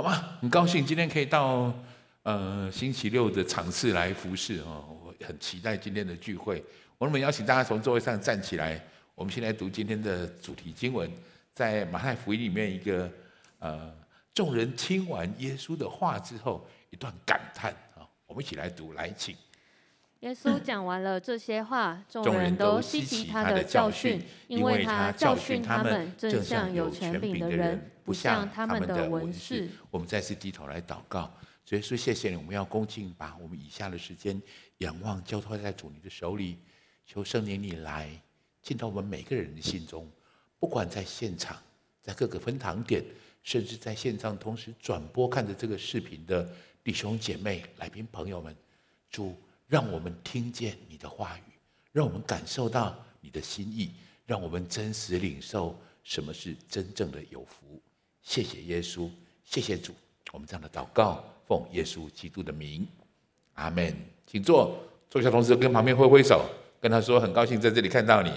好吗？很高兴今天可以到呃星期六的场次来服侍哦，我很期待今天的聚会。我们邀请大家从座位上站起来，我们先来读今天的主题经文，在马太福音里面一个呃众人听完耶稣的话之后一段感叹啊，我们一起来读，来请。耶稣讲完了这些话，众人都希奇他的教训，因为他教训他们，正像有权柄的人。不像他们的文士，我们再次低头来祷告。所以说，谢谢你，我们要恭敬把我们以下的时间仰望交托在主你的手里，求圣灵你来进到我们每个人的心中，不管在现场，在各个分堂点，甚至在线上同时转播看着这个视频的弟兄姐妹、来宾朋友们，主让我们听见你的话语，让我们感受到你的心意，让我们真实领受什么是真正的有福。谢谢耶稣，谢谢主，我们这样的祷告，奉耶稣基督的名，阿门。请坐，坐下，同时跟旁边挥挥手，跟他说很高兴在这里看到你。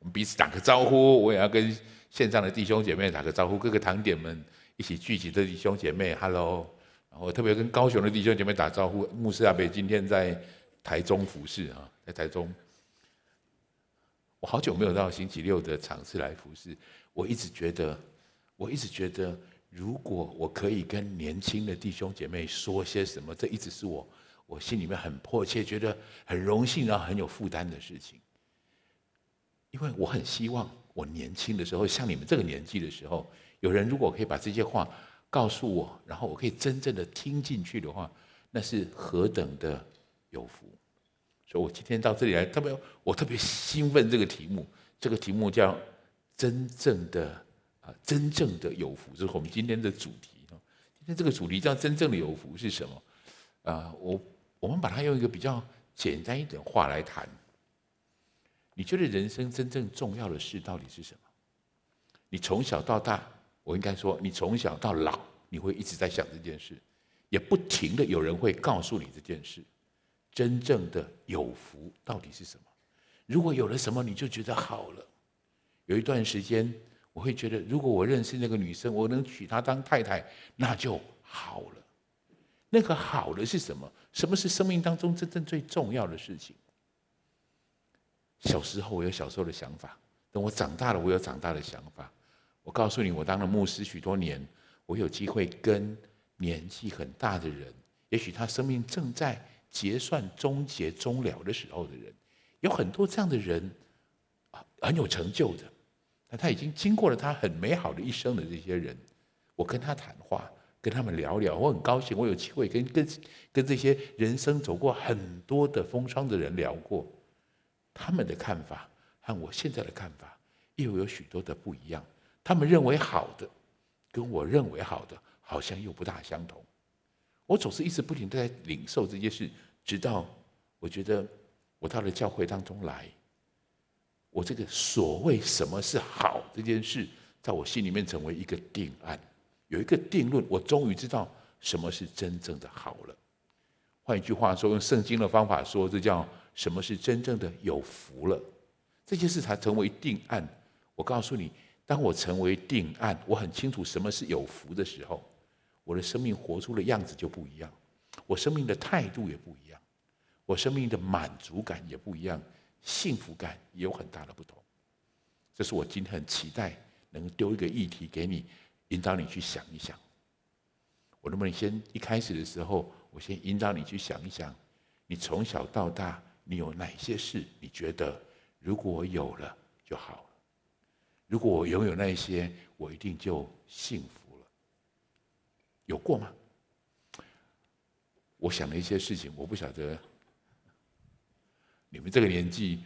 我们彼此打个招呼，我也要跟线上的弟兄姐妹打个招呼，各个堂点们一起聚集的弟兄姐妹，Hello。然后特别跟高雄的弟兄姐妹打招呼，牧师阿伯今天在台中服侍啊，在台中。我好久没有到星期六的场次来服侍，我一直觉得。我一直觉得，如果我可以跟年轻的弟兄姐妹说些什么，这一直是我我心里面很迫切、觉得很荣幸、然后很有负担的事情。因为我很希望我年轻的时候，像你们这个年纪的时候，有人如果可以把这些话告诉我，然后我可以真正的听进去的话，那是何等的有福。所以我今天到这里来，特别我特别兴奋。这个题目，这个题目叫“真正的”。真正的有福，这是我们今天的主题。今天这个主题叫“真正的有福”是什么？啊，我我们把它用一个比较简单一点话来谈。你觉得人生真正重要的事到底是什么？你从小到大，我应该说，你从小到老，你会一直在想这件事，也不停的有人会告诉你这件事。真正的有福到底是什么？如果有了什么，你就觉得好了。有一段时间。我会觉得，如果我认识那个女生，我能娶她当太太，那就好了。那个好的是什么？什么是生命当中真正最重要的事情？小时候我有小时候的想法，等我长大了，我有长大的想法。我告诉你，我当了牧师许多年，我有机会跟年纪很大的人，也许他生命正在结算终结终了的时候的人，有很多这样的人，很有成就的。那他已经经过了他很美好的一生的这些人，我跟他谈话，跟他们聊聊，我很高兴，我有机会跟跟跟这些人生走过很多的风霜的人聊过，他们的看法和我现在的看法又有许多的不一样。他们认为好的，跟我认为好的，好像又不大相同。我总是一直不停地在领受这些事，直到我觉得我到了教会当中来。我这个所谓什么是好这件事，在我心里面成为一个定案，有一个定论，我终于知道什么是真正的好了。换一句话说，用圣经的方法说，这叫什么是真正的有福了。这件事才成为定案。我告诉你，当我成为定案，我很清楚什么是有福的时候，我的生命活出的样子就不一样，我生命的态度也不一样，我生命的满足感也不一样。幸福感也有很大的不同，这是我今天很期待能丢一个议题给你，引导你去想一想。我能不能先一开始的时候，我先引导你去想一想，你从小到大你有哪些事，你觉得如果我有了就好了，如果我拥有那些，我一定就幸福了。有过吗？我想了一些事情，我不晓得。你们这个年纪，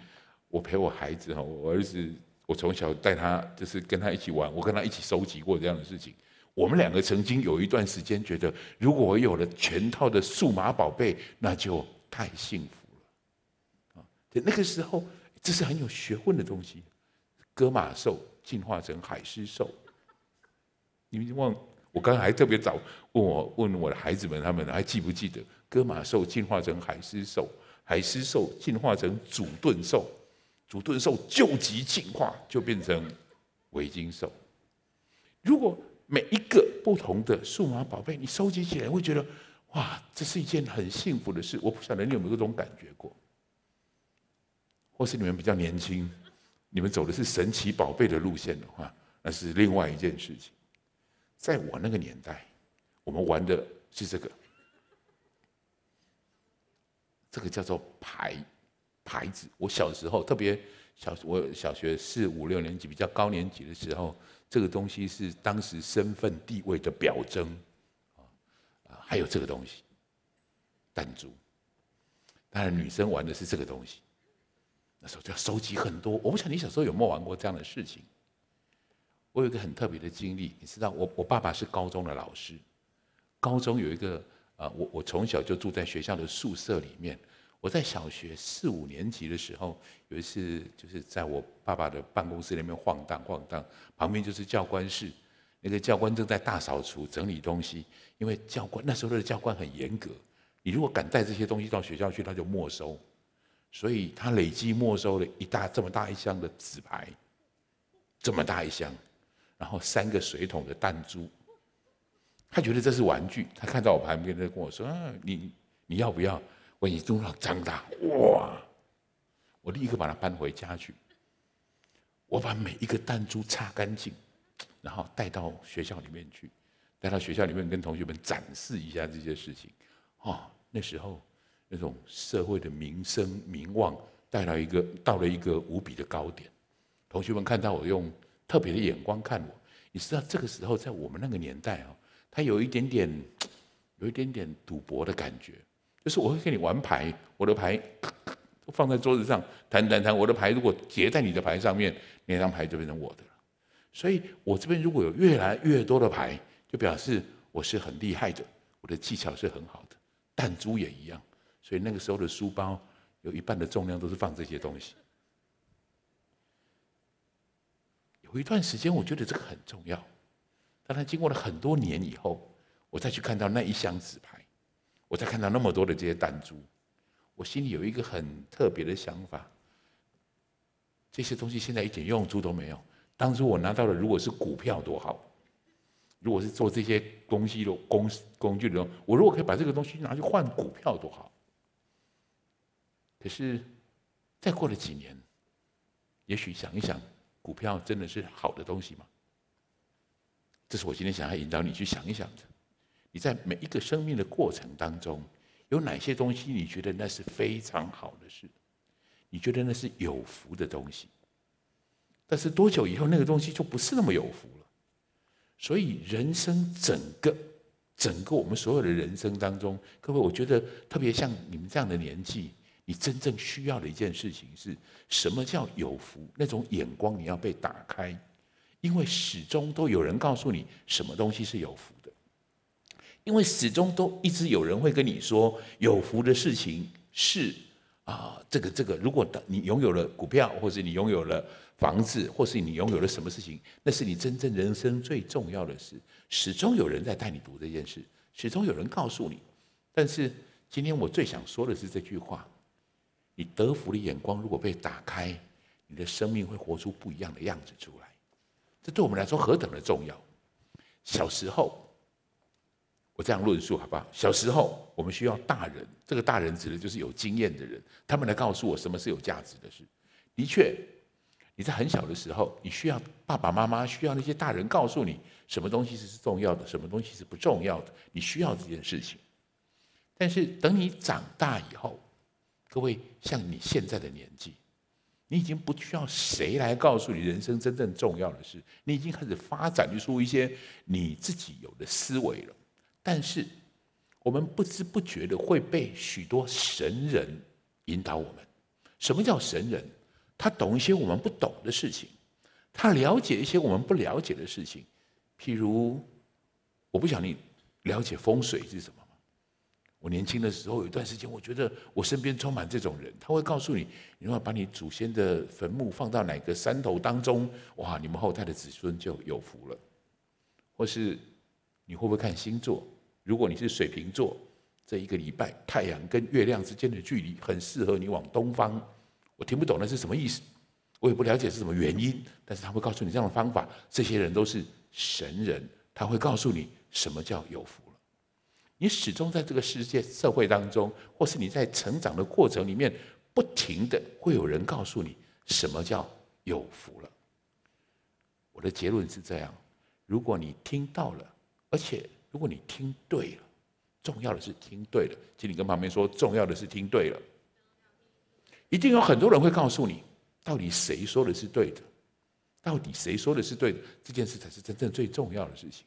我陪我孩子哈，我儿子，我从小带他，就是跟他一起玩，我跟他一起收集过这样的事情。我们两个曾经有一段时间觉得，如果我有了全套的数码宝贝，那就太幸福了。啊，那个时候这是很有学问的东西。歌马兽进化成海狮兽，你们忘？我刚才还特别早问我问我的孩子们，他们还记不记得歌马兽进化成海狮兽？海狮兽进化成祖盾兽，祖盾兽救急进化就变成维京兽。如果每一个不同的数码宝贝，你收集起来会觉得，哇，这是一件很幸福的事。我不晓得你有没有这种感觉过，或是你们比较年轻，你们走的是神奇宝贝的路线的话，那是另外一件事情。在我那个年代，我们玩的是这个，这个叫做牌牌子。我小时候特别小，我小学四五六年级比较高年级的时候，这个东西是当时身份地位的表征啊啊，还有这个东西弹珠。当然，女生玩的是这个东西。那时候就要收集很多。我不晓得你小时候有没有玩过这样的事情。我有一个很特别的经历，你知道，我我爸爸是高中的老师，高中有一个啊，我我从小就住在学校的宿舍里面。我在小学四五年级的时候，有一次就是在我爸爸的办公室里面晃荡晃荡，旁边就是教官室，那个教官正在大扫除整理东西，因为教官那时候的教官很严格，你如果敢带这些东西到学校去，他就没收，所以他累计没收了一大这么大一箱的纸牌，这么大一箱。然后三个水桶的弹珠，他觉得这是玩具。他看到我旁边，他跟我说：“啊，你你要不要？”我一中了张大，哇！我立刻把它搬回家去。我把每一个弹珠擦干净，然后带到学校里面去，带到学校里面跟同学们展示一下这些事情。哦，那时候那种社会的名声名望带来一个到了一个无比的高点。同学们看到我用。特别的眼光看我，你知道这个时候在我们那个年代啊，他有一点点，有一点点赌博的感觉，就是我会跟你玩牌，我的牌都 放在桌子上弹弹弹，我的牌如果叠在你的牌上面，那张牌就变成我的了。所以我这边如果有越来越多的牌，就表示我是很厉害的，我的技巧是很好的。弹珠也一样，所以那个时候的书包有一半的重量都是放这些东西。有一段时间，我觉得这个很重要。当然，经过了很多年以后，我再去看到那一箱纸牌，我再看到那么多的这些弹珠，我心里有一个很特别的想法：这些东西现在一点用处都没有。当初我拿到的，如果是股票多好；如果是做这些东西的工工具的，我如果可以把这个东西拿去换股票多好。可是，再过了几年，也许想一想。股票真的是好的东西吗？这是我今天想要引导你去想一想的。你在每一个生命的过程当中，有哪些东西你觉得那是非常好的事？你觉得那是有福的东西？但是多久以后，那个东西就不是那么有福了。所以人生整个、整个我们所有的人生当中，各位，我觉得特别像你们这样的年纪。你真正需要的一件事情是什么叫有福？那种眼光你要被打开，因为始终都有人告诉你什么东西是有福的，因为始终都一直有人会跟你说有福的事情是啊，这个这个，如果你拥有了股票，或者你拥有了房子，或是你拥有了什么事情，那是你真正人生最重要的事。始终有人在带你读这件事，始终有人告诉你。但是今天我最想说的是这句话。你得福的眼光如果被打开，你的生命会活出不一样的样子出来。这对我们来说何等的重要！小时候，我这样论述好不好？小时候我们需要大人，这个大人指的就是有经验的人，他们来告诉我什么是有价值的事。的确，你在很小的时候，你需要爸爸妈妈，需要那些大人告诉你什么东西是重要的，什么东西是不重要的。你需要这件事情。但是等你长大以后，各位，像你现在的年纪，你已经不需要谁来告诉你人生真正重要的事，你已经开始发展出一些你自己有的思维了。但是，我们不知不觉的会被许多神人引导我们。什么叫神人？他懂一些我们不懂的事情，他了解一些我们不了解的事情。譬如，我不晓得你了解风水是什么。我年轻的时候有一段时间，我觉得我身边充满这种人，他会告诉你，你要把你祖先的坟墓放到哪个山头当中，哇，你们后代的子孙就有福了。或是你会不会看星座？如果你是水瓶座，这一个礼拜太阳跟月亮之间的距离很适合你往东方。我听不懂那是什么意思，我也不了解是什么原因，但是他会告诉你这样的方法。这些人都是神人，他会告诉你什么叫有福。你始终在这个世界社会当中，或是你在成长的过程里面，不停的会有人告诉你什么叫有福了。我的结论是这样：如果你听到了，而且如果你听对了，重要的是听对了。请你跟旁边说，重要的是听对了。一定有很多人会告诉你，到底谁说的是对的？到底谁说的是对的？这件事才是真正最重要的事情。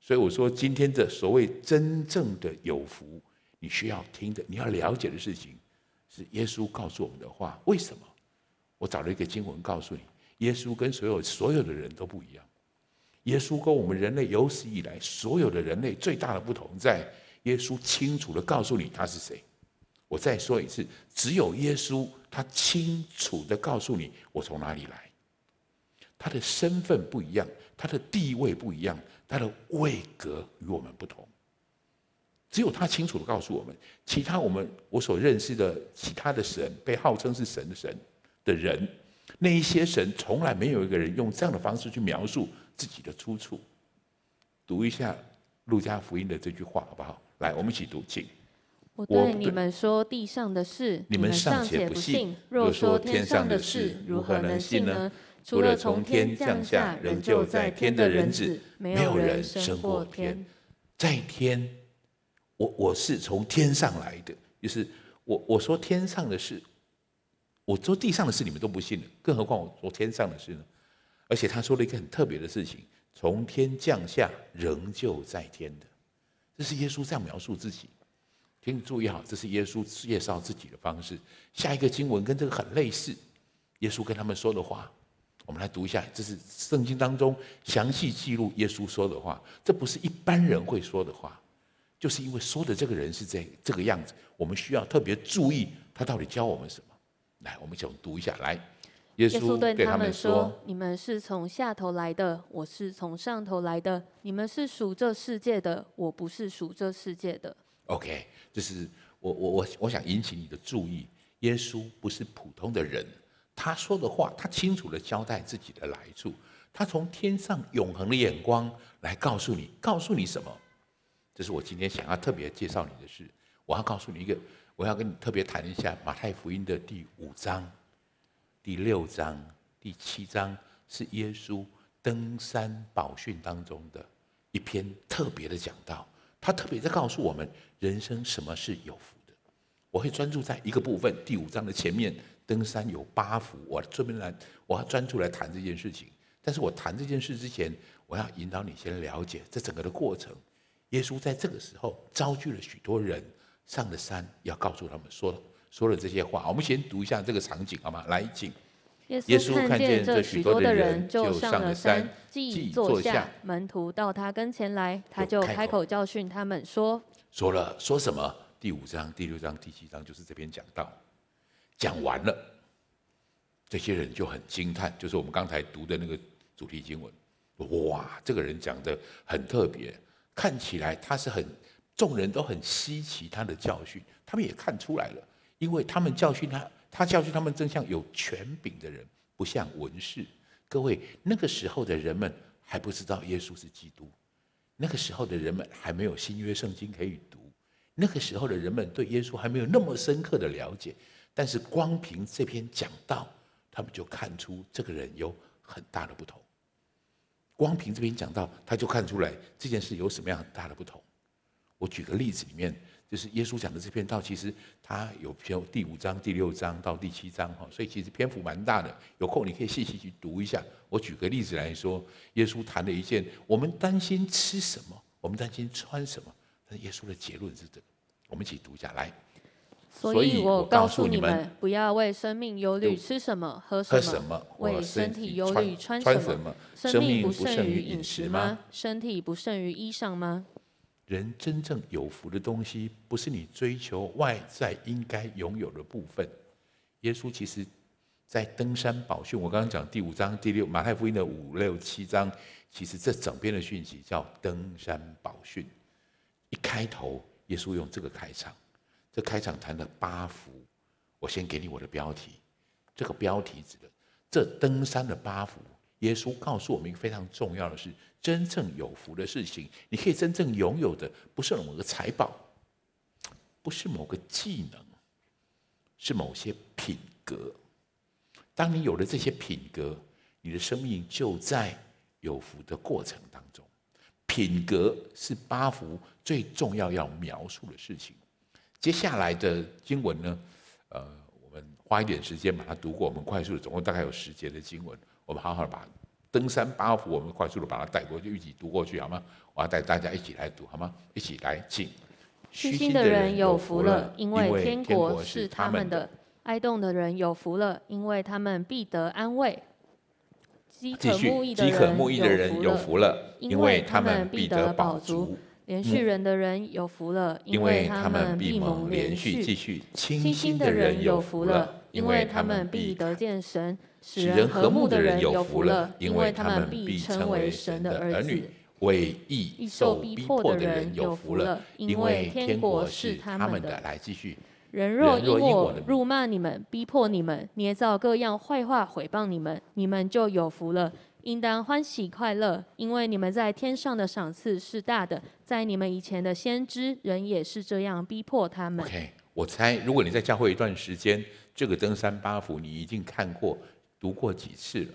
所以我说，今天的所谓真正的有福，你需要听的，你要了解的事情，是耶稣告诉我们的话。为什么？我找了一个经文告诉你。耶稣跟所有所有的人都不一样。耶稣跟我们人类有史以来所有的人类最大的不同，在耶稣清楚地告诉你他是谁。我再说一次，只有耶稣他清楚地告诉你我从哪里来。他的身份不一样，他的地位不一样，他的位格与我们不同。只有他清楚的告诉我们，其他我们我所认识的其他的神，被号称是神的神的人。那一些神从来没有一个人用这样的方式去描述自己的出处。读一下路加福音的这句话好不好？来，我们一起读，请。我对你们说地上的事，你们尚且不信；若说天上的事，如何能信呢？除了从天降下，仍旧在天的人子，没有人升过天。在天，我我是从天上来的，就是我我说天上的事。我说地上的事你们都不信了，更何况我说天上的事呢？而且他说了一个很特别的事情：从天降下，仍旧在天的。这是耶稣这样描述自己。请你注意好，这是耶稣介绍自己的方式。下一个经文跟这个很类似，耶稣跟他们说的话，我们来读一下。这是圣经当中详细记录耶稣说的话，这不是一般人会说的话，就是因为说的这个人是这这个样子，我们需要特别注意他到底教我们什么。来，我们一起读一下。来，耶稣对他们说：“你们是从下头来的，我是从上头来的。你们是属这世界的，我不是属这世界的。” OK，这是我我我我想引起你的注意。耶稣不是普通的人，他说的话，他清楚地交代自己的来处。他从天上永恒的眼光来告诉你，告诉你什么？这是我今天想要特别介绍你的事。我要告诉你一个。我要跟你特别谈一下马太福音的第五章、第六章、第七章，是耶稣登山宝训当中的一篇特别的讲道。他特别在告诉我们人生什么是有福的。我会专注在一个部分，第五章的前面，登山有八福。我这边来，我要专注来谈这件事情。但是我谈这件事之前，我要引导你先了解这整个的过程。耶稣在这个时候召聚了许多人。上了山，要告诉他们说说了这些话。我们先读一下这个场景好吗？来，请。耶稣看见这许多的人，就上了山，既坐下，门徒到他跟前来，他就开口教训他们说：“说了说什么？第五章、第六章、第七章，就是这边讲到，讲完了，这些人就很惊叹，就是我们刚才读的那个主题经文。哇，这个人讲的很特别，看起来他是很。”众人都很稀奇他的教训，他们也看出来了，因为他们教训他，他教训他们正像有权柄的人，不像文士。各位，那个时候的人们还不知道耶稣是基督，那个时候的人们还没有新约圣经可以读，那个时候的人们对耶稣还没有那么深刻的了解。但是光凭这篇讲道，他们就看出这个人有很大的不同。光凭这篇讲道，他就看出来这件事有什么样很大的不同。我举个例子，里面就是耶稣讲的这篇道，其实它有篇第五章、第六章到第七章哈，所以其实篇幅蛮大的。有空你可以细细去读一下。我举个例子来说，耶稣谈了一件，我们担心吃什么，我们担心穿什么，但耶稣的结论是这个。我们一起读一下来。所以我告诉你们，不要为生命忧虑，吃什么，喝什么；为身体忧虑，穿什么。生命不胜于饮食吗？身体不胜于衣裳吗？人真正有福的东西，不是你追求外在应该拥有的部分。耶稣其实，在登山宝训，我刚刚讲第五章、第六马太福音的五六七章，其实这整篇的讯息叫登山宝训。一开头，耶稣用这个开场，这开场谈了八福。我先给你我的标题，这个标题指的这登山的八福，耶稣告诉我们一个非常重要的是，真正有福的事情，你可以真正拥有的，不是某个财宝，不是某个技能，是某些品格。当你有了这些品格，你的生命就在有福的过程当中。品格是八福最重要要描述的事情。接下来的经文呢，呃，我们花一点时间把它读过。我们快速的，总共大概有十节的经文，我们好好的把登山八福，我们快速的把它带过去，一起读过去好吗？我要带大家一起来读好吗？一起来，请。虚心的人有福了，因为天国是他们的；哀慟的人有福了，因为他们必得安慰。饥渴慕义的人有福了，因为他们必得饱足。连续人的人有福了，因为他们必蒙连续。继续，清心的人有福了，因为他们必得见神；使人和睦的人有福了，因为他们必成为神的儿女。为义受逼迫的人有福了，因为天国是他们的。来继续。人若因我辱骂你们、逼迫你们、捏造各样坏话毁谤你们，你们就有福了。应当欢喜快乐，因为你们在天上的赏赐是大的。在你们以前的先知，人也是这样逼迫他们。OK，我猜，如果你在教会一段时间，这个登山八福你已经看过、读过几次了。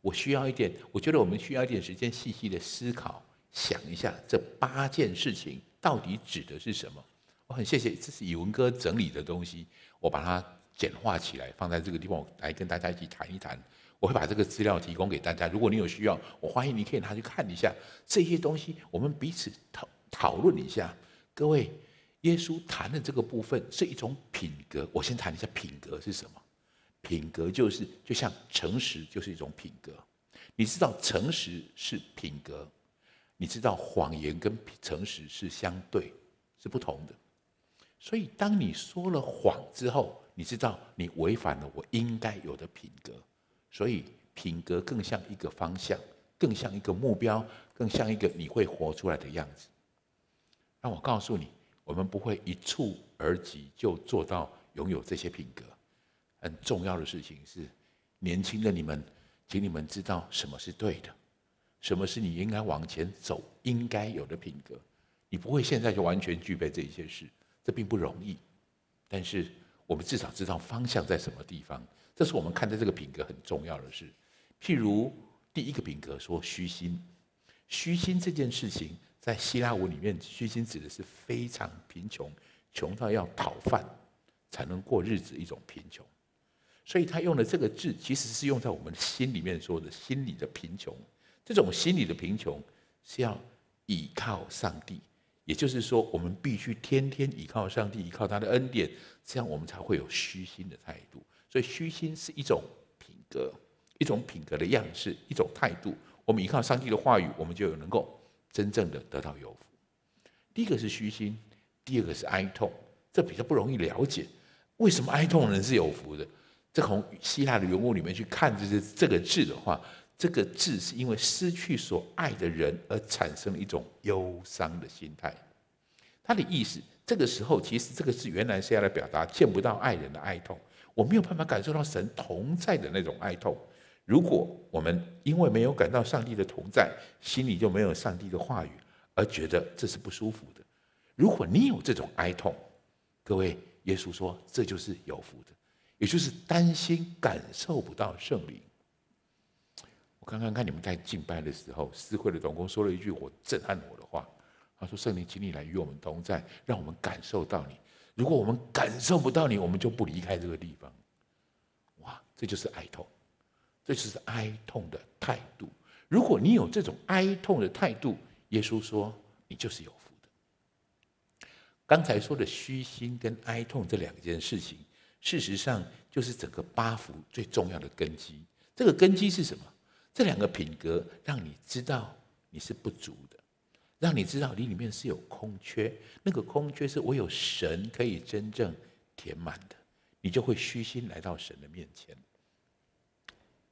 我需要一点，我觉得我们需要一点时间细细的思考，想一下这八件事情到底指的是什么。我很谢谢，这是以文哥整理的东西，我把它简化起来，放在这个地方我来跟大家一起谈一谈。我会把这个资料提供给大家，如果你有需要，我欢迎你可以拿去看一下这些东西，我们彼此讨讨论一下。各位，耶稣谈的这个部分是一种品格，我先谈一下品格是什么。品格就是就像诚实就是一种品格，你知道诚实是品格，你知道谎言跟诚实是相对是不同的，所以当你说了谎之后，你知道你违反了我应该有的品格。所以品格更像一个方向，更像一个目标，更像一个你会活出来的样子。那我告诉你，我们不会一蹴而就就做到拥有这些品格。很重要的事情是，年轻的你们，请你们知道什么是对的，什么是你应该往前走应该有的品格。你不会现在就完全具备这一些事，这并不容易。但是我们至少知道方向在什么地方。这是我们看待这个品格很重要的事。譬如第一个品格说虚心，虚心这件事情在希腊文里面，虚心指的是非常贫穷，穷到要讨饭才能过日子一种贫穷。所以他用的这个字，其实是用在我们心里面说的心里的贫穷。这种心理的贫穷是要倚靠上帝，也就是说，我们必须天天倚靠上帝，倚靠他的恩典，这样我们才会有虚心的态度。所以虚心是一种品格，一种品格的样式，一种态度。我们依靠上帝的话语，我们就有能够真正的得到有福。第一个是虚心，第二个是哀痛，这比较不容易了解。为什么哀痛人是有福的？这从希腊的原文里面去看，就是这个字的话，这个字是因为失去所爱的人而产生了一种忧伤的心态。他的意思，这个时候其实这个字原来是要来表达见不到爱人的哀痛。我没有办法感受到神同在的那种哀痛。如果我们因为没有感到上帝的同在，心里就没有上帝的话语，而觉得这是不舒服的。如果你有这种哀痛，各位，耶稣说这就是有福的，也就是担心感受不到圣灵。我刚刚看你们在敬拜的时候，司会的总工说了一句我震撼我的话，他说：“圣灵，请你来与我们同在，让我们感受到你。”如果我们感受不到你，我们就不离开这个地方。哇，这就是哀痛，这就是哀痛的态度。如果你有这种哀痛的态度，耶稣说你就是有福的。刚才说的虚心跟哀痛这两件事情，事实上就是整个八福最重要的根基。这个根基是什么？这两个品格让你知道你是不足的。让你知道你里面是有空缺，那个空缺是唯有神可以真正填满的，你就会虚心来到神的面前。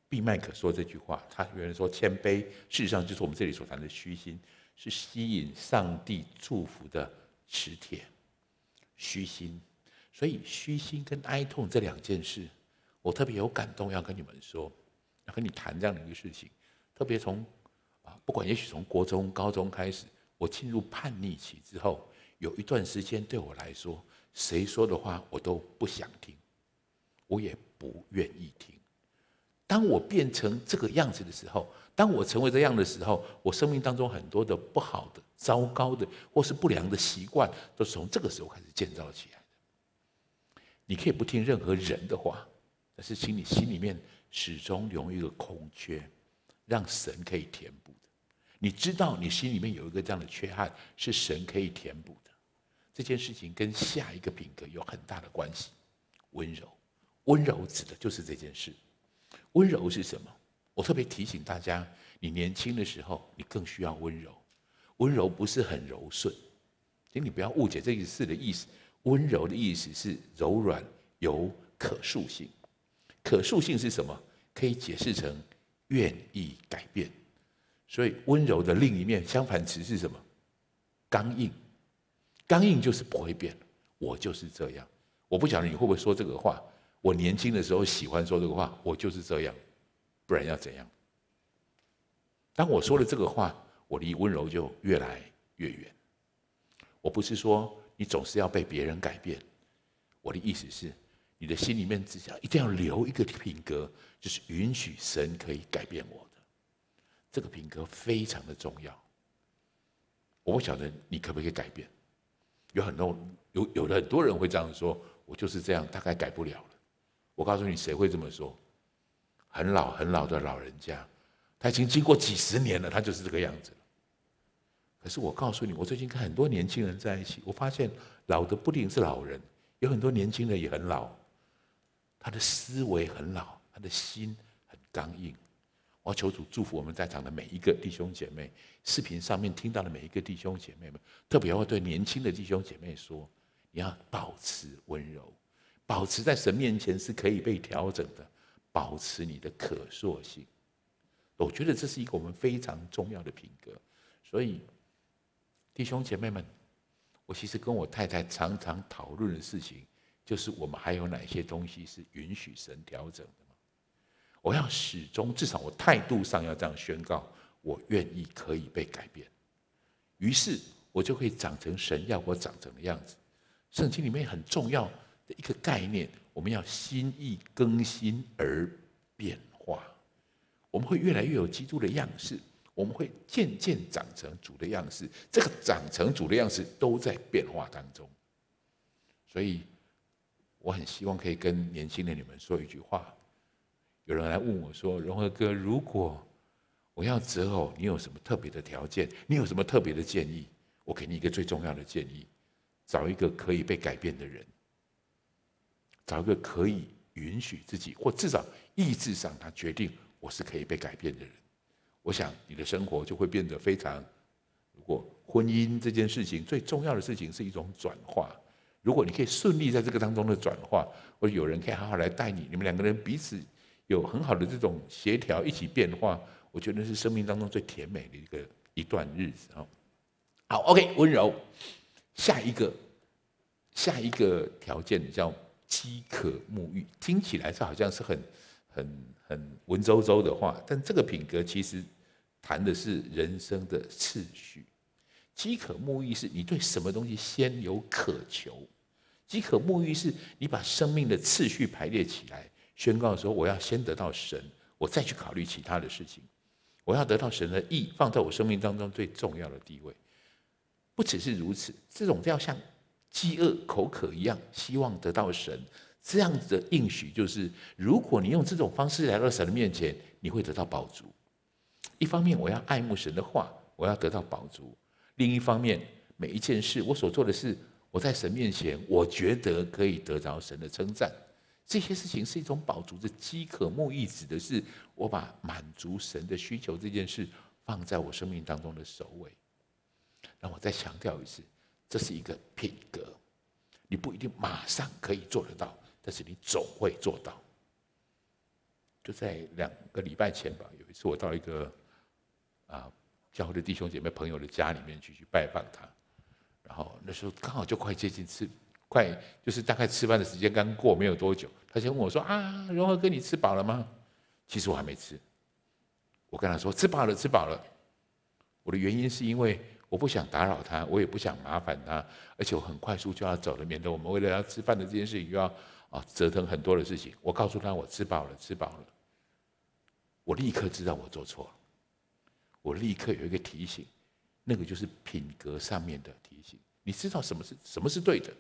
毕麦可说这句话，他原来说谦卑，事实上就是我们这里所谈的虚心，是吸引上帝祝福的磁铁。虚心，所以虚心跟哀痛这两件事，我特别有感动要跟你们说。要跟你谈这样的一个事情。特别从啊，不管也许从国中、高中开始，我进入叛逆期之后，有一段时间对我来说，谁说的话我都不想听，我也不愿意听。当我变成这个样子的时候，当我成为这样的时候，我生命当中很多的不好的、糟糕的或是不良的习惯，都是从这个时候开始建造起来的。你可以不听任何人的话，但是请你心里面始终有一个空缺，让神可以填补。你知道你心里面有一个这样的缺憾，是神可以填补的。这件事情跟下一个品格有很大的关系。温柔，温柔指的就是这件事。温柔是什么？我特别提醒大家，你年轻的时候，你更需要温柔。温柔不是很柔顺，请你不要误解这个字的意思。温柔的意思是柔软、有可塑性。可塑性是什么？可以解释成愿意改变。所以温柔的另一面，相反词是什么？刚硬。刚硬就是不会变。我就是这样。我不晓得你会不会说这个话。我年轻的时候喜欢说这个话，我就是这样。不然要怎样？当我说了这个话，我离温柔就越来越远。我不是说你总是要被别人改变，我的意思是，你的心里面只想一定要留一个品格，就是允许神可以改变我。这个品格非常的重要。我不晓得你可不可以改变？有很多有有的很多人会这样说，我就是这样，大概改不了了。我告诉你，谁会这么说？很老很老的老人家，他已经经过几十年了，他就是这个样子。可是我告诉你，我最近跟很多年轻人在一起，我发现老的不仅是老人，有很多年轻人也很老，他的思维很老，他的心很刚硬。我求主祝福我们在场的每一个弟兄姐妹，视频上面听到的每一个弟兄姐妹们，特别要对年轻的弟兄姐妹说：你要保持温柔，保持在神面前是可以被调整的。保持你的可塑性，我觉得这是一个我们非常重要的品格。所以，弟兄姐妹们，我其实跟我太太常常讨论的事情，就是我们还有哪些东西是允许神调整的？我要始终，至少我态度上要这样宣告：我愿意可以被改变。于是，我就会长成神要我长成的样子。圣经里面很重要的一个概念。我们要心意更新而变化，我们会越来越有基督的样式，我们会渐渐长成主的样式。这个长成主的样式都在变化当中，所以我很希望可以跟年轻的你们说一句话。有人来问我说：“荣和哥，如果我要择偶，你有什么特别的条件？你有什么特别的建议？我给你一个最重要的建议：找一个可以被改变的人。”找一个可以允许自己，或至少意志上他决定我是可以被改变的人，我想你的生活就会变得非常。如果婚姻这件事情最重要的事情是一种转化，如果你可以顺利在这个当中的转化，或者有人可以好好来带你，你们两个人彼此有很好的这种协调，一起变化，我觉得是生命当中最甜美的一个一段日子啊。好，OK，温柔，下一个下一个条件叫。饥渴沐浴，听起来是好像是很、很、很文绉绉的话，但这个品格其实谈的是人生的次序。饥渴沐浴是你对什么东西先有渴求，饥渴沐浴是你把生命的次序排列起来，宣告说我要先得到神，我再去考虑其他的事情。我要得到神的意，放在我生命当中最重要的地位。不只是如此，这种要像。饥饿口渴一样，希望得到神这样子的应许，就是如果你用这种方式来到神的面前，你会得到饱足。一方面，我要爱慕神的话，我要得到饱足；另一方面，每一件事我所做的事，我在神面前，我觉得可以得着神的称赞。这些事情是一种饱足的饥渴沐浴，指的是我把满足神的需求这件事放在我生命当中的首位。那我再强调一次。这是一个品格，你不一定马上可以做得到，但是你总会做到。就在两个礼拜前吧，有一次我到一个啊教会的弟兄姐妹朋友的家里面去去拜访他，然后那时候刚好就快接近吃，快就是大概吃饭的时间刚过没有多久，他先问我说：“啊，荣和哥，你吃饱了吗？”其实我还没吃。我跟他说吃饱了，吃饱了。我的原因是因为我不想打扰他，我也不想麻烦他，而且我很快速就要走了，免得我们为了要吃饭的这件事情又要啊折腾很多的事情。我告诉他我吃饱了，吃饱了。我立刻知道我做错了，我立刻有一个提醒，那个就是品格上面的提醒。你知道什么是什么是对的，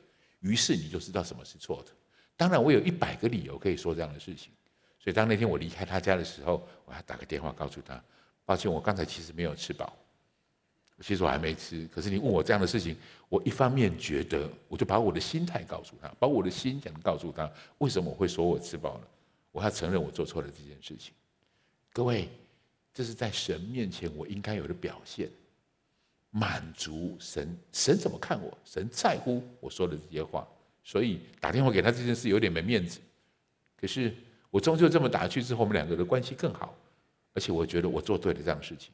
于是你就知道什么是错的。当然，我有一百个理由可以说这样的事情。所以当那天我离开他家的时候，我还打个电话告诉他，抱歉，我刚才其实没有吃饱，其实我还没吃。可是你问我这样的事情，我一方面觉得，我就把我的心态告诉他，把我的心想告诉他，为什么我会说我吃饱了？我要承认我做错了这件事情。各位，这是在神面前我应该有的表现，满足神。神怎么看我？神在乎我说的这些话。所以打电话给他这件事有点没面子，可是。我终究这么打去之后，我们两个的关系更好，而且我觉得我做对了这样的事情，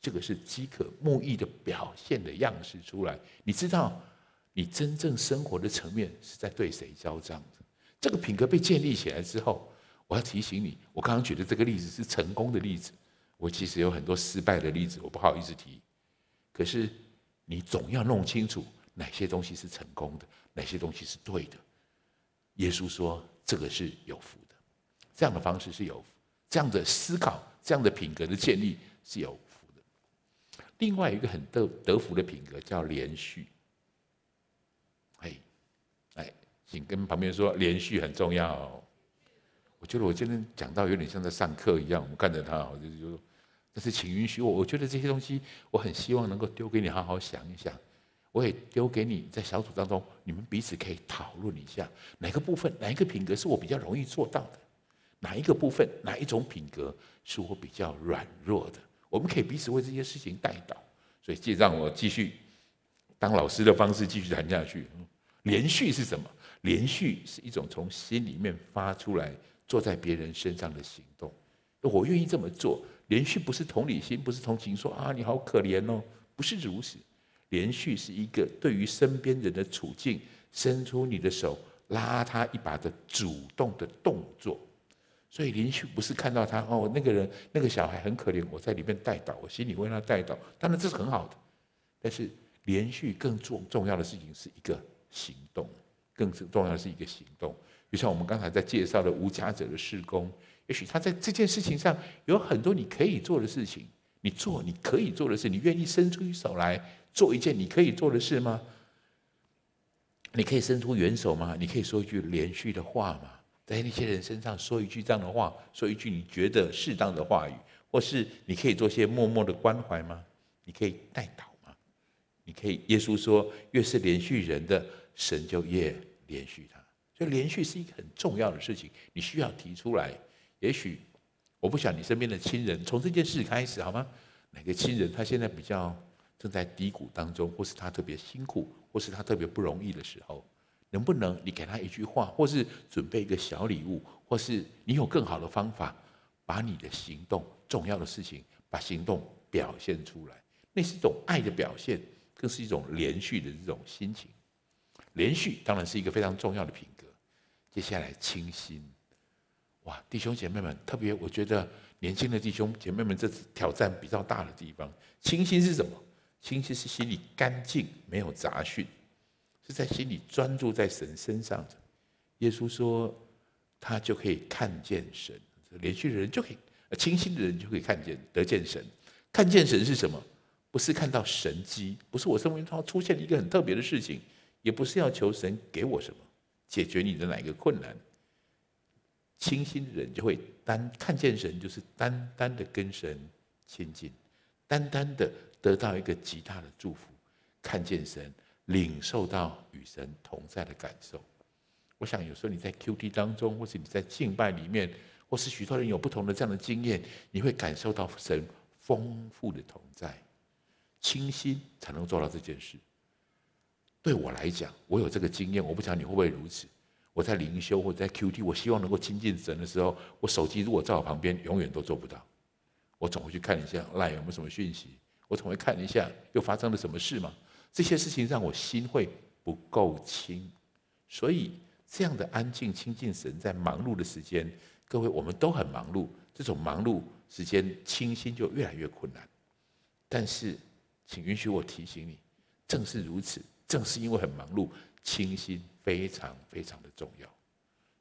这个是饥渴慕义的表现的样式出来。你知道，你真正生活的层面是在对谁交账的？这个品格被建立起来之后，我要提醒你，我刚刚举的这个例子是成功的例子，我其实有很多失败的例子，我不好意思提。可是你总要弄清楚哪些东西是成功的，哪些东西是对的。耶稣说，这个是有福的。这样的方式是有福，这样的思考，这样的品格的建立是有福的。另外一个很得得福的品格叫连续。哎，哎，请跟旁边说，连续很重要。我觉得我今天讲到有点像在上课一样，我们看着他，我就就说，但是请允许我，我觉得这些东西，我很希望能够丢给你好好想一想。我也丢给你，在小组当中，你们彼此可以讨论一下，哪个部分，哪一个品格是我比较容易做到的。哪一个部分，哪一种品格是我比较软弱的？我们可以彼此为这些事情代祷。所以，就让我继续当老师的方式继续谈下去。连续是什么？连续是一种从心里面发出来，做在别人身上的行动。我愿意这么做。连续不是同理心，不是同情，说啊你好可怜哦，不是如此。连续是一个对于身边人的处境，伸出你的手拉他一把的主动的动作。所以连续不是看到他哦，那个人那个小孩很可怜，我在里面代祷，我心里为他代祷，当然这是很好的。但是连续更重重要的事情是一个行动，更重要的是一个行动。就像我们刚才在介绍的无家者的施工，也许他在这件事情上有很多你可以做的事情，你做你可以做的事，你愿意伸出一手来做一件你可以做的事吗？你可以伸出援手吗？你可以说一句连续的话吗？在那些人身上说一句这样的话，说一句你觉得适当的话语，或是你可以做些默默的关怀吗？你可以代祷吗？你可以，耶稣说，越是连续人的，神就越连续他。所以连续是一个很重要的事情，你需要提出来。也许我不想你身边的亲人从这件事开始好吗？哪个亲人他现在比较正在低谷当中，或是他特别辛苦，或是他特别不容易的时候。能不能你给他一句话，或是准备一个小礼物，或是你有更好的方法，把你的行动重要的事情，把行动表现出来，那是一种爱的表现，更是一种连续的这种心情。连续当然是一个非常重要的品格。接下来清新，哇，弟兄姐妹们，特别我觉得年轻的弟兄姐妹们，这次挑战比较大的地方，清心是什么？清心是心里干净，没有杂讯。是在心里专注在神身上的，耶稣说，他就可以看见神。连续的人就可以，清心的人就可以看见得见神。看见神是什么？不是看到神迹，不是我生命中出现了一个很特别的事情，也不是要求神给我什么，解决你的哪一个困难。清心的人就会单看见神，就是单单的跟神亲近，单单的得到一个极大的祝福。看见神。领受到与神同在的感受，我想有时候你在 QT 当中，或是你在敬拜里面，或是许多人有不同的这样的经验，你会感受到神丰富的同在，清心才能做到这件事。对我来讲，我有这个经验，我不知道你会不会如此。我在灵修或者在 QT，我希望能够亲近神的时候，我手机如果在我旁边，永远都做不到。我总会去看一下 LINE 有没有什么讯息，我总会看一下又发生了什么事吗？这些事情让我心会不够清，所以这样的安静亲近神，在忙碌的时间，各位我们都很忙碌，这种忙碌时间，清心就越来越困难。但是，请允许我提醒你，正是如此，正是因为很忙碌，清心非常非常的重要。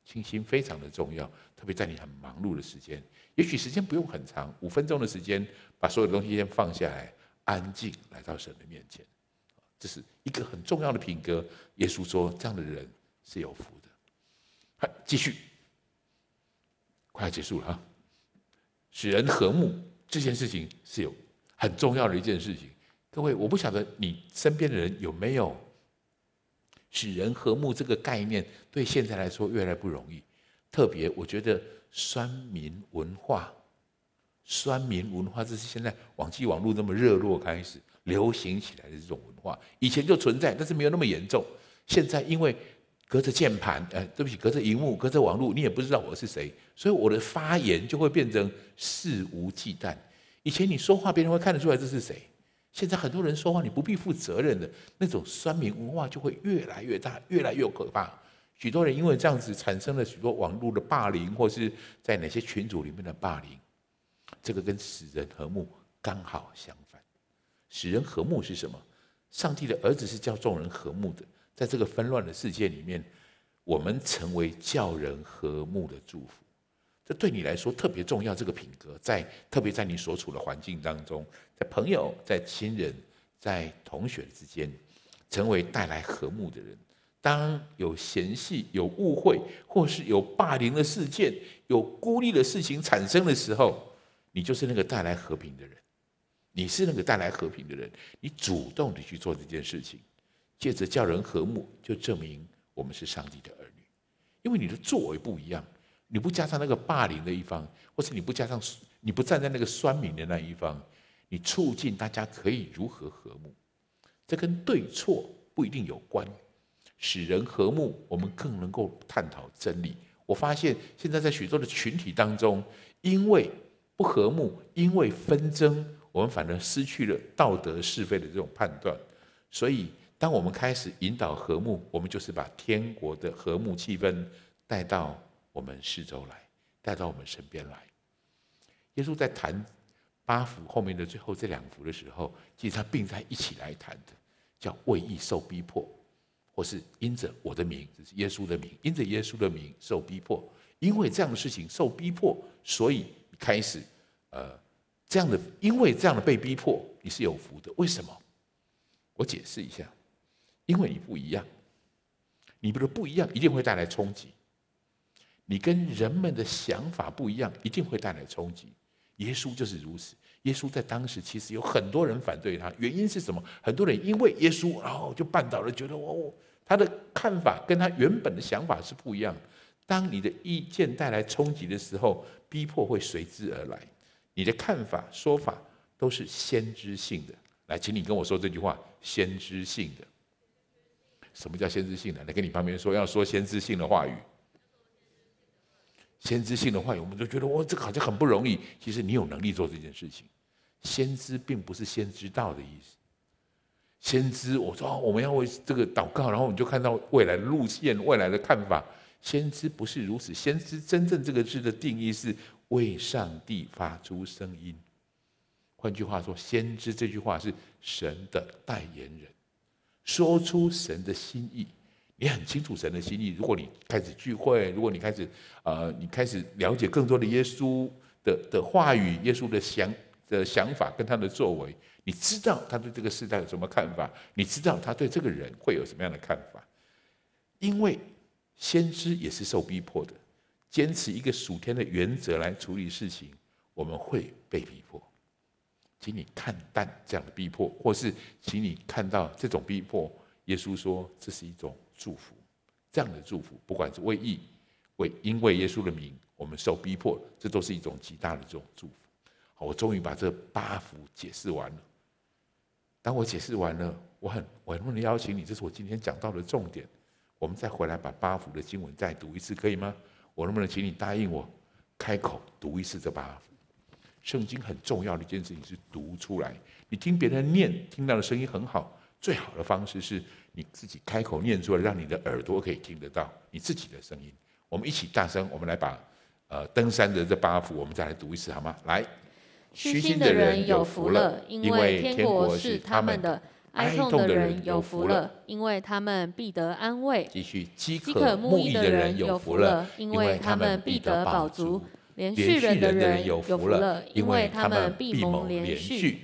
清心非常的重要，特别在你很忙碌的时间，也许时间不用很长，五分钟的时间，把所有的东西先放下来，安静来到神的面前。这是一个很重要的品格。耶稣说，这样的人是有福的。好，继续，快要结束了啊！使人和睦这件事情是有很重要的一件事情。各位，我不晓得你身边的人有没有使人和睦这个概念，对现在来说越来越不容易。特别，我觉得酸民文化，酸民文化，这是现在网际网络那么热络开始流行起来的这种文化，以前就存在，但是没有那么严重。现在因为隔着键盘，呃，对不起，隔着荧幕，隔着网络，你也不知道我是谁，所以我的发言就会变成肆无忌惮。以前你说话，别人会看得出来这是谁。现在很多人说话，你不必负责任的那种酸民文化就会越来越大，越来越可怕。许多人因为这样子产生了许多网络的霸凌，或是在哪些群组里面的霸凌，这个跟使人和睦刚好相反。使人和睦是什么？上帝的儿子是叫众人和睦的。在这个纷乱的世界里面，我们成为叫人和睦的祝福。这对你来说特别重要。这个品格，在特别在你所处的环境当中，在朋友、在亲人、在同学之间，成为带来和睦的人。当有嫌隙、有误会，或是有霸凌的事件、有孤立的事情产生的时候，你就是那个带来和平的人。你是那个带来和平的人，你主动的去做这件事情，借着叫人和睦，就证明我们是上帝的儿女，因为你的作为不一样。你不加上那个霸凌的一方，或是你不加上你不站在那个酸民的那一方，你促进大家可以如何和睦？这跟对错不一定有关。使人和睦，我们更能够探讨真理。我发现现在在许多的群体当中，因为不和睦，因为纷争，我们反而失去了道德是非的这种判断。所以，当我们开始引导和睦，我们就是把天国的和睦气氛带到。我们四周来，带到我们身边来。耶稣在谈八幅后面的最后这两幅的时候，其实他并在一起来谈的，叫为义受逼迫，或是因着我的名，这是耶稣的名，因着耶稣的名受逼迫。因为这样的事情受逼迫，所以开始呃这样的，因为这样的被逼迫，你是有福的。为什么？我解释一下，因为你不一样，你们的不一样一定会带来冲击。你跟人们的想法不一样，一定会带来冲击。耶稣就是如此。耶稣在当时其实有很多人反对他，原因是什么？很多人因为耶稣，然后就绊倒了，觉得哦，他的看法跟他原本的想法是不一样。当你的意见带来冲击的时候，逼迫会随之而来。你的看法、说法都是先知性的。来，请你跟我说这句话：先知性的。什么叫先知性的？来，跟你旁边说，要说先知性的话语。先知性的话语，我们就觉得哇，这个好像很不容易。其实你有能力做这件事情。先知并不是先知道的意思。先知，我说我们要为这个祷告，然后我们就看到未来的路线、未来的看法。先知不是如此。先知真正这个字的定义是为上帝发出声音。换句话说，先知这句话是神的代言人，说出神的心意。你很清楚神的心意。如果你开始聚会，如果你开始呃，你开始了解更多的耶稣的的话语，耶稣的想的想法跟他的作为，你知道他对这个时代有什么看法，你知道他对这个人会有什么样的看法。因为先知也是受逼迫的，坚持一个属天的原则来处理事情，我们会被逼迫。请你看淡这样的逼迫，或是请你看到这种逼迫。耶稣说这是一种。祝福，这样的祝福，不管是为义，为因为耶稣的名，我们受逼迫，这都是一种极大的这种祝福。好，我终于把这八福解释完了。当我解释完了，我很我能不能邀请你？这是我今天讲到的重点。我们再回来把八福的经文再读一次，可以吗？我能不能请你答应我，开口读一次这八福？圣经很重要的一件事情是读出来。你听别人念，听到的声音很好，最好的方式是。你自己开口念出来，让你的耳朵可以听得到你自己的声音。我们一起大声，我们来把呃登山的这八幅，我们再来读一次好吗？来，虚心的人有福了，因为天国是他们的；哀痛的人有福了，因为他们必得安慰。继续，饥渴慕义的人有福了，因为他们必得饱足。连续人的人有福了，因为他们必蒙连续；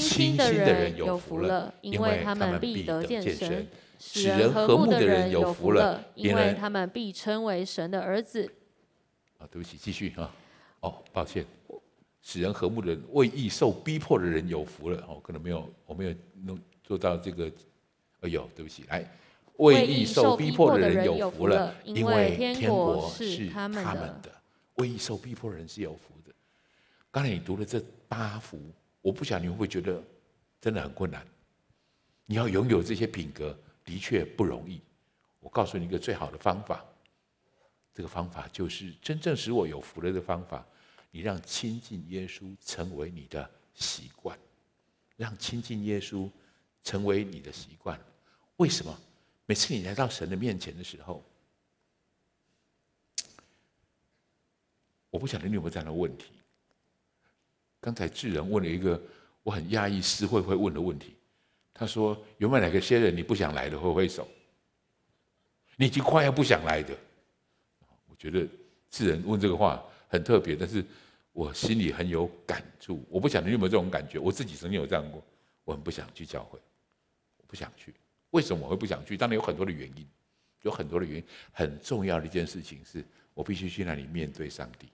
清心的人有福了，因为他们必得见神；使人和睦的人有福了，因为他们必称为神的儿子。啊，对不起，继续啊。哦，抱歉，使人和睦的人，为义受逼迫的人有福了。哦，可能没有，我没有弄做到这个。哎呦，对不起，来，为义受逼迫的人有福了，因为天国是他们的。为义受逼迫的人是有福的。刚才你读了这八福，我不想你会觉得真的很困难。你要拥有这些品格，的确不容易。我告诉你一个最好的方法，这个方法就是真正使我有福了的方法。你让亲近耶稣成为你的习惯，让亲近耶稣成为你的习惯。为什么？每次你来到神的面前的时候，我不晓得你有没有这样的问题。刚才智仁问了一个我很讶异思慧会问的问题，他说：“有没有哪个些人你不想来的？挥挥手。你已经快要不想来的。”我觉得智仁问这个话很特别，但是我心里很有感触。我不晓得你有没有这种感觉？我自己曾经有这样过，我很不想去教会，我不想去。为什么我会不想去？当然有很多的原因，有很多的原因。很重要的一件事情是我必须去那里面对上帝。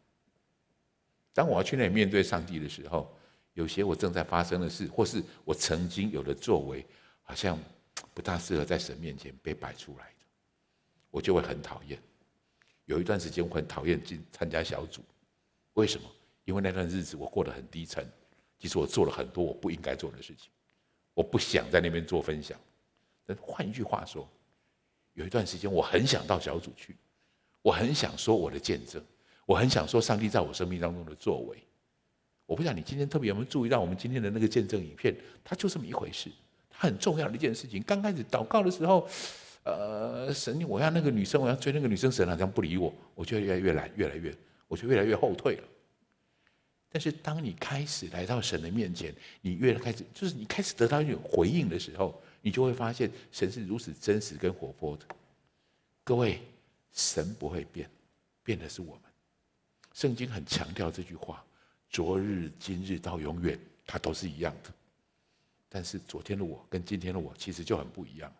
当我要去那里面对上帝的时候，有些我正在发生的事，或是我曾经有的作为，好像不大适合在神面前被摆出来的，我就会很讨厌。有一段时间，我很讨厌进参加小组，为什么？因为那段日子我过得很低沉，其实我做了很多我不应该做的事情，我不想在那边做分享。但换一句话说，有一段时间我很想到小组去，我很想说我的见证。我很想说上帝在我生命当中的作为，我不知道你今天特别有没有注意到我们今天的那个见证影片，它就这么一回事，它很重要的一件事情。刚开始祷告的时候，呃，神，我要那个女生，我要追那个女生，神好像不理我，我就越来越懒，越来越，我就越来越后退了。但是当你开始来到神的面前，你越开始，就是你开始得到一种回应的时候，你就会发现神是如此真实跟活泼的。各位，神不会变，变的是我们。圣经很强调这句话：昨日、今日到永远，它都是一样的。但是昨天的我跟今天的我其实就很不一样。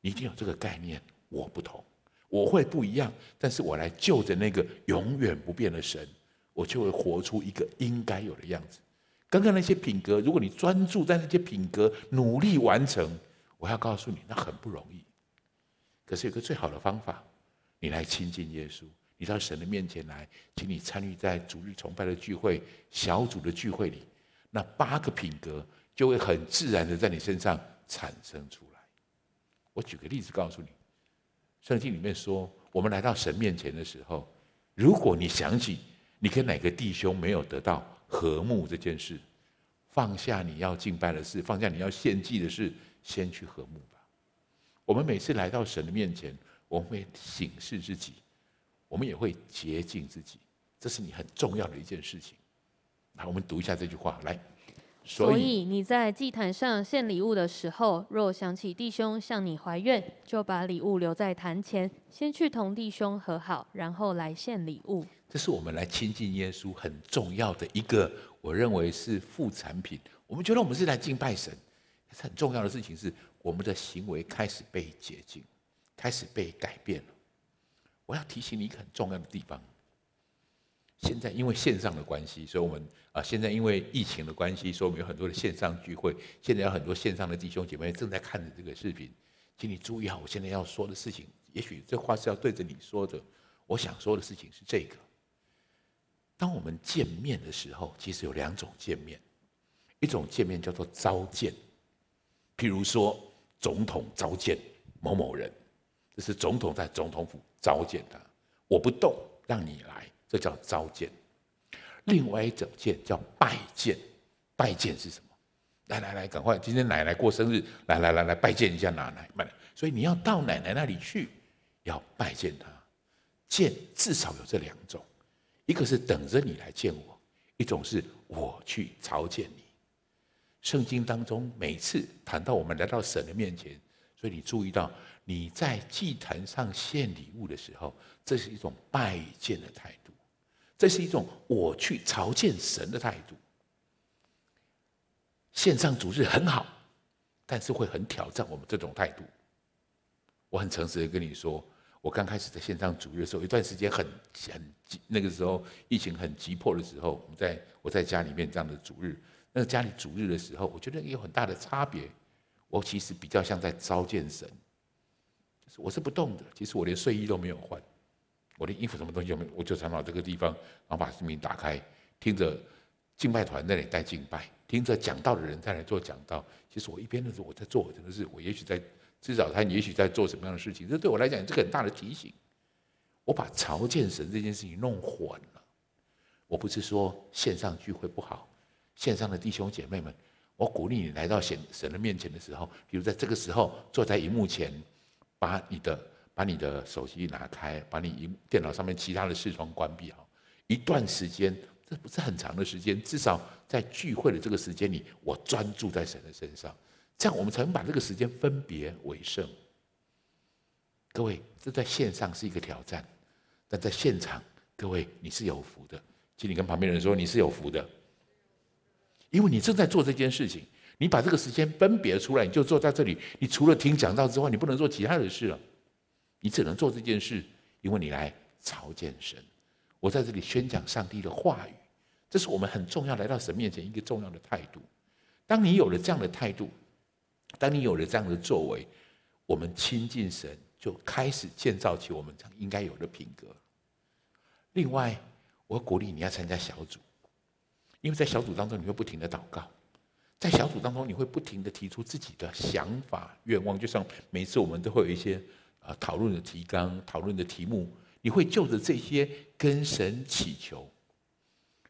你一定有这个概念，我不同，我会不一样。但是我来就着那个永远不变的神，我就会活出一个应该有的样子。刚刚那些品格，如果你专注在那些品格，努力完成，我要告诉你，那很不容易。可是有个最好的方法，你来亲近耶稣。你到神的面前来，请你参与在主日崇拜的聚会、小组的聚会里，那八个品格就会很自然的在你身上产生出来。我举个例子告诉你，圣经里面说，我们来到神面前的时候，如果你想起你跟哪个弟兄没有得到和睦这件事，放下你要敬拜的事，放下你要献祭的事，先去和睦吧。我们每次来到神的面前，我们会省视自己。我们也会洁净自己，这是你很重要的一件事情。来，我们读一下这句话。来，所以你在祭坛上献礼物的时候，若想起弟兄向你怀怨，就把礼物留在坛前，先去同弟兄和好，然后来献礼物。这是我们来亲近耶稣很重要的一个，我认为是副产品。我们觉得我们是来敬拜神，很重要的事情是，我们的行为开始被洁净，开始被改变了。我要提醒你一个很重要的地方。现在因为线上的关系，所以我们啊，现在因为疫情的关系，所以我们有很多的线上聚会。现在有很多线上的弟兄姐妹正在看着这个视频，请你注意好，我现在要说的事情。也许这话是要对着你说的，我想说的事情是这个：当我们见面的时候，其实有两种见面，一种见面叫做召见，譬如说总统召见某某人。这是总统在总统府召见他，我不动，让你来，这叫召见。另外一种见叫拜见，拜见是什么？来来来，赶快，今天奶奶过生日，来来来来拜见一下奶奶。所以你要到奶奶那里去，要拜见她。见至少有这两种，一个是等着你来见我，一种是我去朝见你。圣经当中每次谈到我们来到神的面前，所以你注意到你在祭坛上献礼物的时候，这是一种拜见的态度，这是一种我去朝见神的态度。献上主日很好，但是会很挑战我们这种态度。我很诚实的跟你说，我刚开始在线上主日的时候，一段时间很很急，那个时候疫情很急迫的时候，我们在我在家里面这样的主日。那个家里主日的时候，我觉得有很大的差别。我其实比较像在召见神，我是不动的。其实我连睡衣都没有换，我连衣服什么东西都没有，我就站到这个地方，然后把视频打开，听着敬拜团那里带敬拜，听着讲道的人在那里做讲道。其实我一边的时候我在做，真的是我也许在吃早餐，也许在做什么样的事情。这对我来讲，这个很大的提醒。我把朝见神这件事情弄混了。我不是说线上聚会不好。线上的弟兄姐妹们，我鼓励你来到神神的面前的时候，比如在这个时候坐在荧幕前，把你的把你的手机拿开，把你电脑上面其他的视窗关闭好，一段时间，这不是很长的时间，至少在聚会的这个时间里，我专注在神的身上，这样我们才能把这个时间分别为圣。各位，这在线上是一个挑战，但在现场，各位你是有福的，请你跟旁边人说你是有福的。因为你正在做这件事情，你把这个时间分别出来，你就坐在这里。你除了听讲道之外，你不能做其他的事了。你只能做这件事，因为你来朝见神。我在这里宣讲上帝的话语，这是我们很重要来到神面前一个重要的态度。当你有了这样的态度，当你有了这样的作为，我们亲近神就开始建造起我们应该有的品格。另外，我鼓励你要参加小组。因为在小组当中，你会不停的祷告，在小组当中，你会不停的提出自己的想法、愿望。就像每次我们都会有一些呃讨论的提纲、讨论的题目，你会就着这些跟神祈求。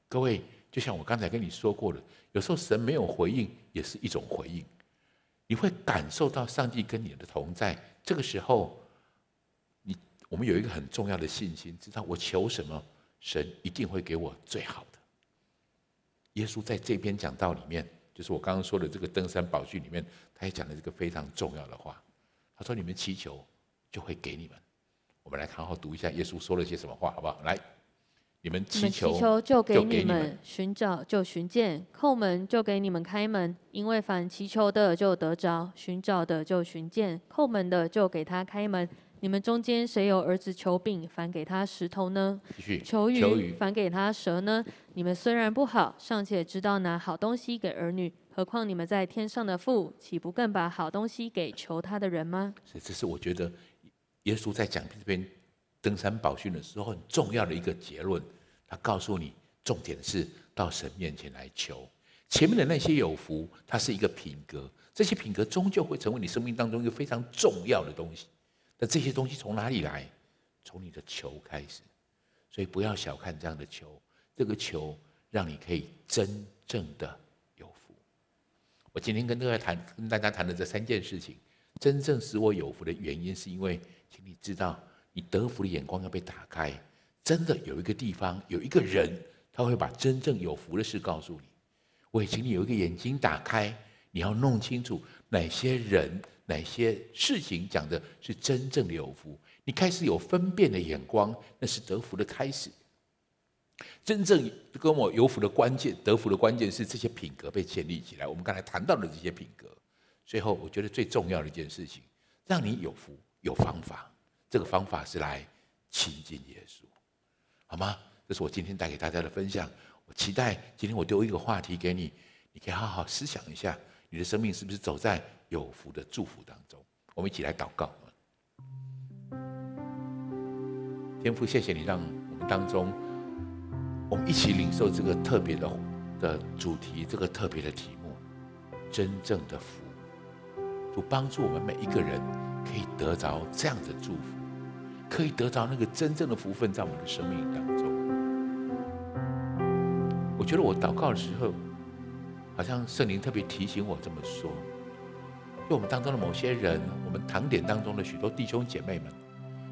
各位，就像我刚才跟你说过的，有时候神没有回应，也是一种回应。你会感受到上帝跟你的同在。这个时候，你我们有一个很重要的信心，知道我求什么，神一定会给我最好的。耶稣在这篇讲道里面，就是我刚刚说的这个登山宝训里面，他也讲了这个非常重要的话。他说：“你们祈求，就会给你们。”我们来好好读一下耶稣说了些什么话，好不好？来，你们祈求，就给你们；寻找，就寻见；叩门，就给你们开门。因为凡祈求的，就得着；寻找的，就寻见；叩门的，就给他开门。你们中间谁有儿子求饼，反给他石头呢？求鱼，反给他蛇呢？你们虽然不好，尚且知道拿好东西给儿女，何况你们在天上的父，岂不更把好东西给求他的人吗？所以这是我觉得耶稣在讲这篇登山宝训的时候很重要的一个结论。他告诉你，重点是到神面前来求。前面的那些有福，它是一个品格，这些品格终究会成为你生命当中一个非常重要的东西。那这些东西从哪里来？从你的求开始，所以不要小看这样的求，这个求让你可以真正的有福。我今天跟大家谈，跟大家谈的这三件事情，真正使我有福的原因，是因为，请你知道，你得福的眼光要被打开。真的有一个地方，有一个人，他会把真正有福的事告诉你。我也请你有一个眼睛打开，你要弄清楚哪些人。哪些事情讲的是真正的有福？你开始有分辨的眼光，那是得福的开始。真正跟我有福的关键，得福的关键是这些品格被建立起来。我们刚才谈到的这些品格，最后我觉得最重要的一件事情，让你有福有方法。这个方法是来亲近耶稣，好吗？这是我今天带给大家的分享。我期待今天我丢一个话题给你，你可以好好思想一下，你的生命是不是走在有福的祝福当中，我们一起来祷告。天父，谢谢你让我们当中，我们一起领受这个特别的的主题，这个特别的题目，真正的福，主帮助我们每一个人可以得着这样的祝福，可以得着那个真正的福分在我们的生命当中。我觉得我祷告的时候，好像圣灵特别提醒我这么说。就我们当中的某些人，我们堂点当中的许多弟兄姐妹们，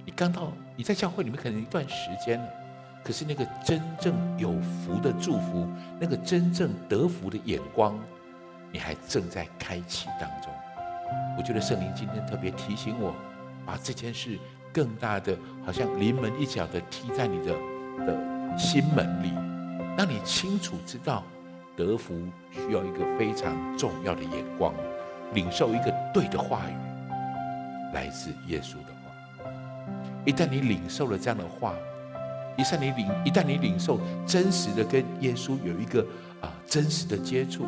你刚到你在教会里面可能一段时间了，可是那个真正有福的祝福，那个真正得福的眼光，你还正在开启当中。我觉得圣灵今天特别提醒我，把这件事更大的，好像临门一脚的踢在你的的心门里，让你清楚知道，得福需要一个非常重要的眼光，领受一个对的话语，来自耶稣的话。一旦你领受了这样的话，一旦你领，一旦你领受真实的跟耶稣有一个啊真实的接触，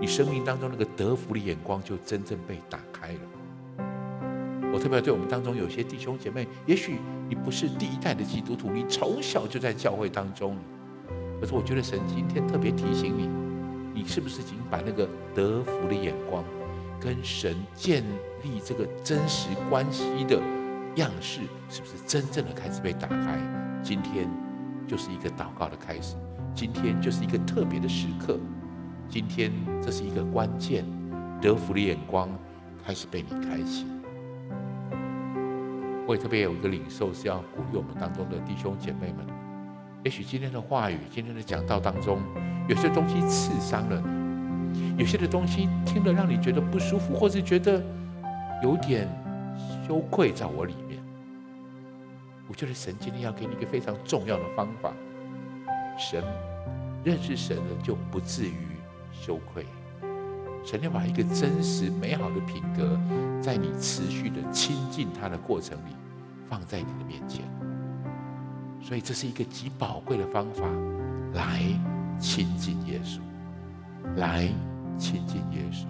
你生命当中那个得福的眼光就真正被打开了。我特别对我们当中有些弟兄姐妹，也许你不是第一代的基督徒，你从小就在教会当中，可是我觉得神今天特别提醒你，你是不是已经把那个得福的眼光跟神建立这个真实关系的样式，是不是真正的开始被打开？今天就是一个祷告的开始，今天就是一个特别的时刻，今天这是一个关键，得福的眼光开始被你开启。我也特别有一个领受，是要鼓励我们当中的弟兄姐妹们。也许今天的话语，今天的讲道当中，有些东西刺伤了你，有些的东西听了让你觉得不舒服，或是觉得有点羞愧在我里面。我觉得神今天要给你一个非常重要的方法，神认识神了就不至于羞愧。神要把一个真实美好的品格，在你持续的亲近他的过程里，放在你的面前。所以这是一个极宝贵的方法，来亲近耶稣，来亲近耶稣，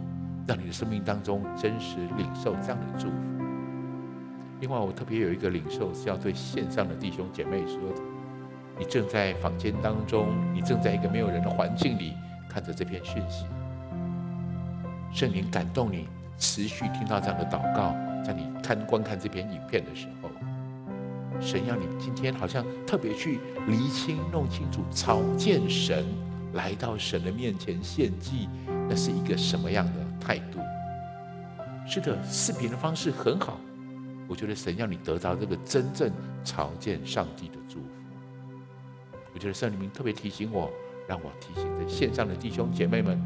让你的生命当中真实领受这样的祝福。另外，我特别有一个领受是要对线上的弟兄姐妹说的：你正在房间当中，你正在一个没有人的环境里看着这篇讯息，圣灵感动你，持续听到这样的祷告，在你看观看这篇影片的时候，神要你今天好像特别去厘清、弄清楚，草见神，来到神的面前献祭，那是一个什么样的态度？是的，视频的方式很好。我觉得神要你得到这个真正朝见上帝的祝福。我觉得圣灵特别提醒我，让我提醒在线上的弟兄姐妹们，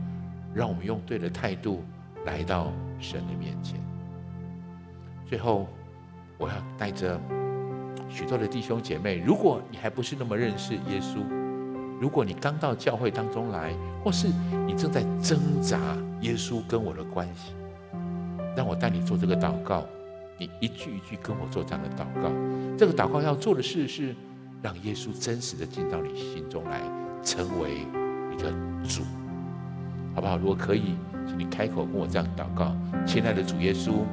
让我们用对的态度来到神的面前。最后，我要带着许多的弟兄姐妹，如果你还不是那么认识耶稣，如果你刚到教会当中来，或是你正在挣扎耶稣跟我的关系，让我带你做这个祷告。你一句一句跟我做这样的祷告，这个祷告要做的事是让耶稣真实的进到你心中来，成为你的主，好不好？如果可以，请你开口跟我这样祷告，亲爱的主耶稣，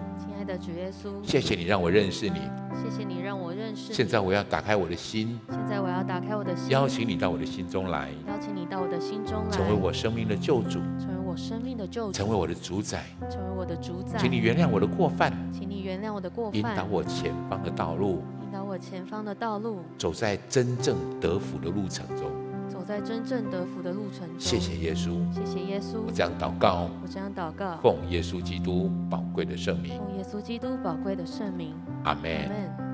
爱的主耶稣，谢谢你让我认识你，谢谢你让我认识你。现在我要打开我的心，现在我要打开我的心，邀请你到我的心中来，邀请你到我的心中来，成为我生命的救主，成为我生命的救主，成为我的主宰，成为我的主宰。请你原谅我的过犯，请你原谅我的过犯，引导我前方的道路，引导我前方的道路，走在真正得福的路程中，走在真正得福的路程中。谢谢耶稣，谢谢耶稣。我这样祷告，我这样祷告，奉耶稣基督宝贵的圣名，奉耶稣基督宝贵的圣名。阿门。